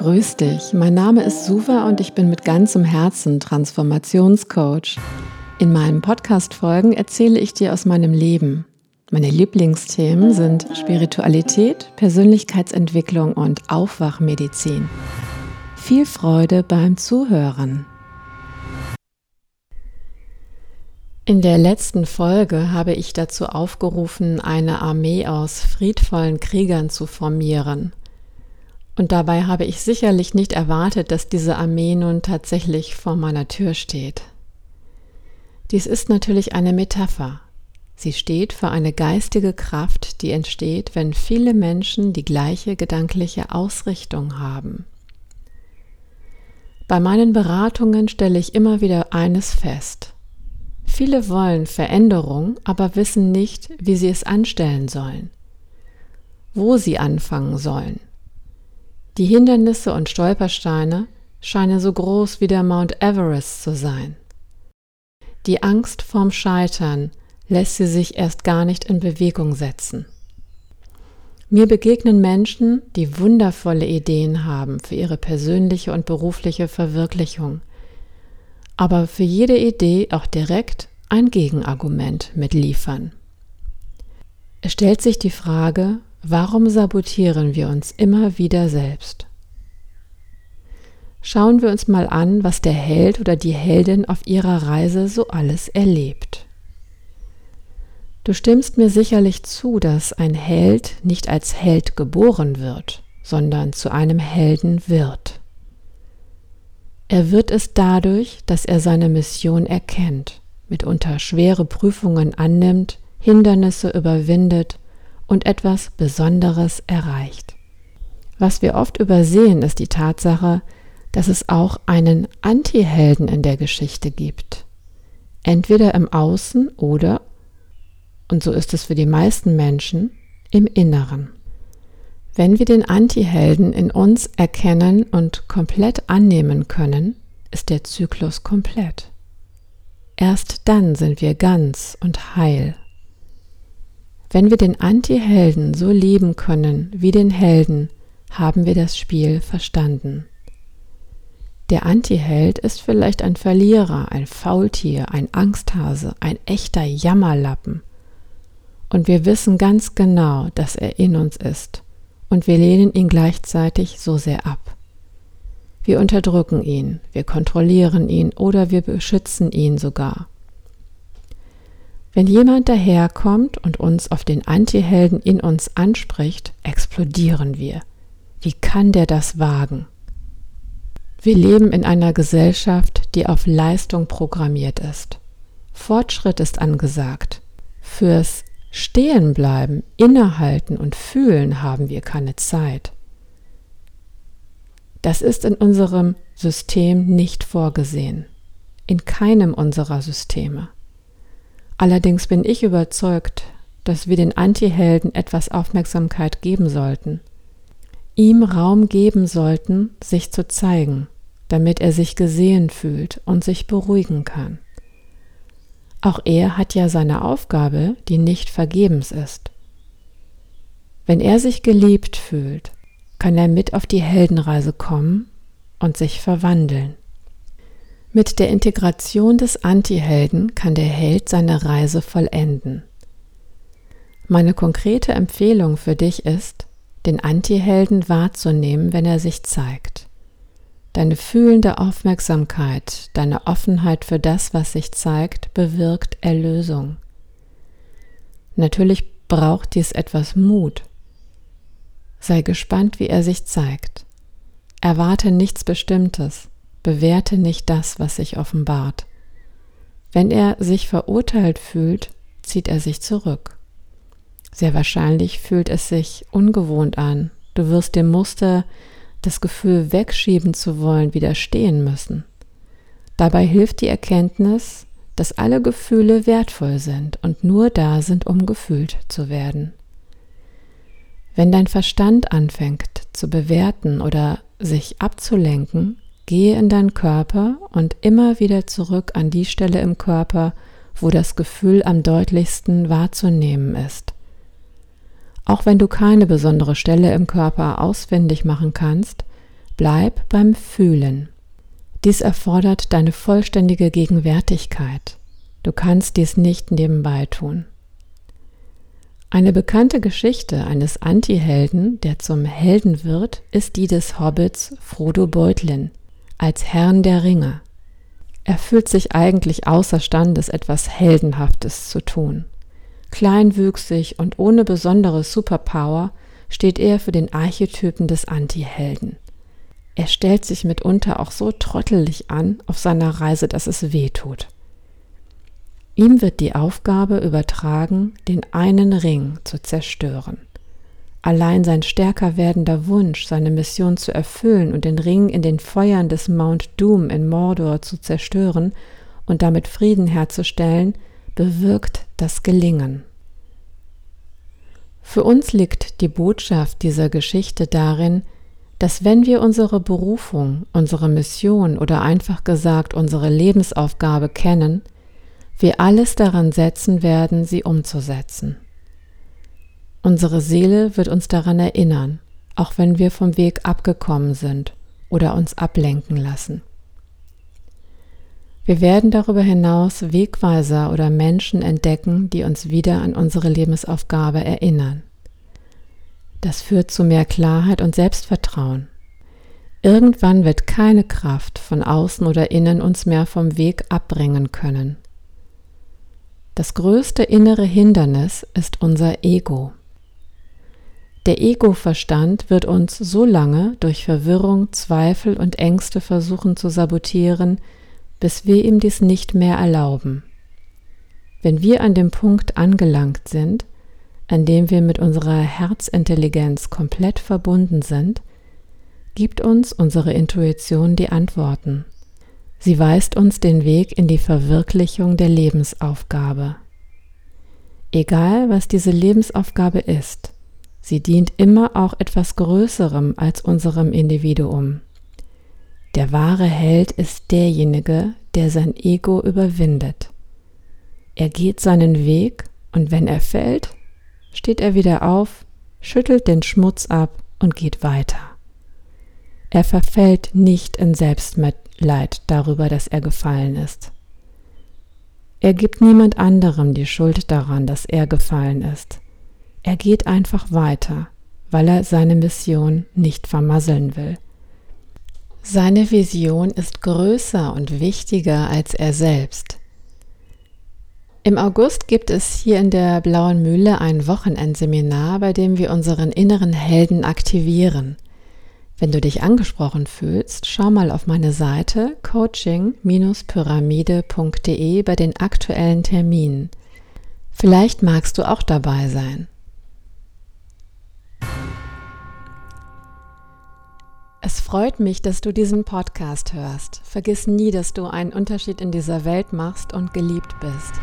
Grüß dich, mein Name ist Suva und ich bin mit ganzem Herzen Transformationscoach. In meinen Podcast-Folgen erzähle ich dir aus meinem Leben. Meine Lieblingsthemen sind Spiritualität, Persönlichkeitsentwicklung und Aufwachmedizin. Viel Freude beim Zuhören. In der letzten Folge habe ich dazu aufgerufen, eine Armee aus friedvollen Kriegern zu formieren. Und dabei habe ich sicherlich nicht erwartet, dass diese Armee nun tatsächlich vor meiner Tür steht. Dies ist natürlich eine Metapher. Sie steht für eine geistige Kraft, die entsteht, wenn viele Menschen die gleiche gedankliche Ausrichtung haben. Bei meinen Beratungen stelle ich immer wieder eines fest. Viele wollen Veränderung, aber wissen nicht, wie sie es anstellen sollen, wo sie anfangen sollen. Die Hindernisse und Stolpersteine scheinen so groß wie der Mount Everest zu sein. Die Angst vorm Scheitern lässt sie sich erst gar nicht in Bewegung setzen. Mir begegnen Menschen, die wundervolle Ideen haben für ihre persönliche und berufliche Verwirklichung, aber für jede Idee auch direkt ein Gegenargument mitliefern. Es stellt sich die Frage, warum sabotieren wir uns immer wieder selbst? Schauen wir uns mal an, was der Held oder die Heldin auf ihrer Reise so alles erlebt. Du stimmst mir sicherlich zu, dass ein Held nicht als Held geboren wird, sondern zu einem Helden wird. Er wird es dadurch, dass er seine Mission erkennt, mitunter schwere Prüfungen annimmt, Hindernisse überwindet und etwas Besonderes erreicht. Was wir oft übersehen, ist die Tatsache, dass es auch einen Antihelden in der Geschichte gibt. Entweder im Außen oder, und so ist es für die meisten Menschen, im Inneren. Wenn wir den Antihelden in uns erkennen und komplett annehmen können, ist der Zyklus komplett. Erst dann sind wir ganz und heil. Wenn wir den Antihelden so lieben können wie den Helden, haben wir das Spiel verstanden. Der Antiheld ist vielleicht ein Verlierer, ein Faultier, ein Angsthase, ein echter Jammerlappen. Und wir wissen ganz genau, dass er in uns ist und wir lehnen ihn gleichzeitig so sehr ab. Wir unterdrücken ihn, wir kontrollieren ihn oder wir beschützen ihn sogar. Wenn jemand daherkommt und uns auf den Antihelden in uns anspricht, explodieren wir. Wie kann der das wagen? Wir leben in einer Gesellschaft, die auf Leistung programmiert ist. Fortschritt ist angesagt. Fürs Stehen bleiben, innehalten und fühlen haben wir keine Zeit. Das ist in unserem System nicht vorgesehen. In keinem unserer Systeme. Allerdings bin ich überzeugt, dass wir den Antihelden etwas Aufmerksamkeit geben sollten. Ihm Raum geben sollten, sich zu zeigen, damit er sich gesehen fühlt und sich beruhigen kann. Auch er hat ja seine Aufgabe, die nicht vergebens ist. Wenn er sich geliebt fühlt, kann er mit auf die Heldenreise kommen und sich verwandeln. Mit der Integration des Antihelden kann der Held seine Reise vollenden. Meine konkrete Empfehlung für dich ist, den Antihelden wahrzunehmen, wenn er sich zeigt. Deine fühlende Aufmerksamkeit, deine Offenheit für das, was sich zeigt, bewirkt Erlösung. Natürlich braucht dies etwas Mut. Sei gespannt, wie er sich zeigt. Erwarte nichts Bestimmtes, bewerte nicht das, was sich offenbart. Wenn er sich verurteilt fühlt, zieht er sich zurück. Sehr wahrscheinlich fühlt es sich ungewohnt an. Du wirst dem Muster das Gefühl wegschieben zu wollen, widerstehen müssen. Dabei hilft die Erkenntnis, dass alle Gefühle wertvoll sind und nur da sind, um gefühlt zu werden. Wenn dein Verstand anfängt zu bewerten oder sich abzulenken, gehe in deinen Körper und immer wieder zurück an die Stelle im Körper, wo das Gefühl am deutlichsten wahrzunehmen ist. Auch wenn du keine besondere Stelle im Körper auswendig machen kannst, Bleib beim Fühlen. Dies erfordert deine vollständige Gegenwärtigkeit. Du kannst dies nicht nebenbei tun. Eine bekannte Geschichte eines Antihelden, der zum Helden wird, ist die des Hobbits Frodo Beutlin als Herrn der Ringe. Er fühlt sich eigentlich außerstandes, etwas Heldenhaftes zu tun. Kleinwüchsig und ohne besondere Superpower steht er für den Archetypen des Antihelden. Er stellt sich mitunter auch so trottelig an auf seiner Reise, dass es weh tut. Ihm wird die Aufgabe übertragen, den einen Ring zu zerstören. Allein sein stärker werdender Wunsch, seine Mission zu erfüllen und den Ring in den Feuern des Mount Doom in Mordor zu zerstören und damit Frieden herzustellen, bewirkt das Gelingen. Für uns liegt die Botschaft dieser Geschichte darin, dass wenn wir unsere Berufung, unsere Mission oder einfach gesagt unsere Lebensaufgabe kennen, wir alles daran setzen werden, sie umzusetzen. Unsere Seele wird uns daran erinnern, auch wenn wir vom Weg abgekommen sind oder uns ablenken lassen. Wir werden darüber hinaus Wegweiser oder Menschen entdecken, die uns wieder an unsere Lebensaufgabe erinnern. Das führt zu mehr Klarheit und Selbstvertrauen. Irgendwann wird keine Kraft von außen oder innen uns mehr vom Weg abbringen können. Das größte innere Hindernis ist unser Ego. Der Ego-Verstand wird uns so lange durch Verwirrung, Zweifel und Ängste versuchen zu sabotieren, bis wir ihm dies nicht mehr erlauben. Wenn wir an dem Punkt angelangt sind, an dem wir mit unserer Herzintelligenz komplett verbunden sind, gibt uns unsere Intuition die Antworten. Sie weist uns den Weg in die Verwirklichung der Lebensaufgabe. Egal, was diese Lebensaufgabe ist, sie dient immer auch etwas Größerem als unserem Individuum. Der wahre Held ist derjenige, der sein Ego überwindet. Er geht seinen Weg und wenn er fällt, steht er wieder auf, schüttelt den Schmutz ab und geht weiter. Er verfällt nicht in Selbstmitleid darüber, dass er gefallen ist. Er gibt niemand anderem die Schuld daran, dass er gefallen ist. Er geht einfach weiter, weil er seine Mission nicht vermasseln will. Seine Vision ist größer und wichtiger als er selbst. Im August gibt es hier in der Blauen Mühle ein Wochenendseminar, bei dem wir unseren inneren Helden aktivieren. Wenn du dich angesprochen fühlst, schau mal auf meine Seite coaching-pyramide.de bei den aktuellen Terminen. Vielleicht magst du auch dabei sein. Es freut mich, dass du diesen Podcast hörst. Vergiss nie, dass du einen Unterschied in dieser Welt machst und geliebt bist.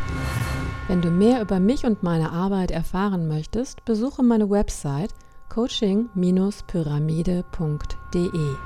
Wenn du mehr über mich und meine Arbeit erfahren möchtest, besuche meine Website coaching-pyramide.de.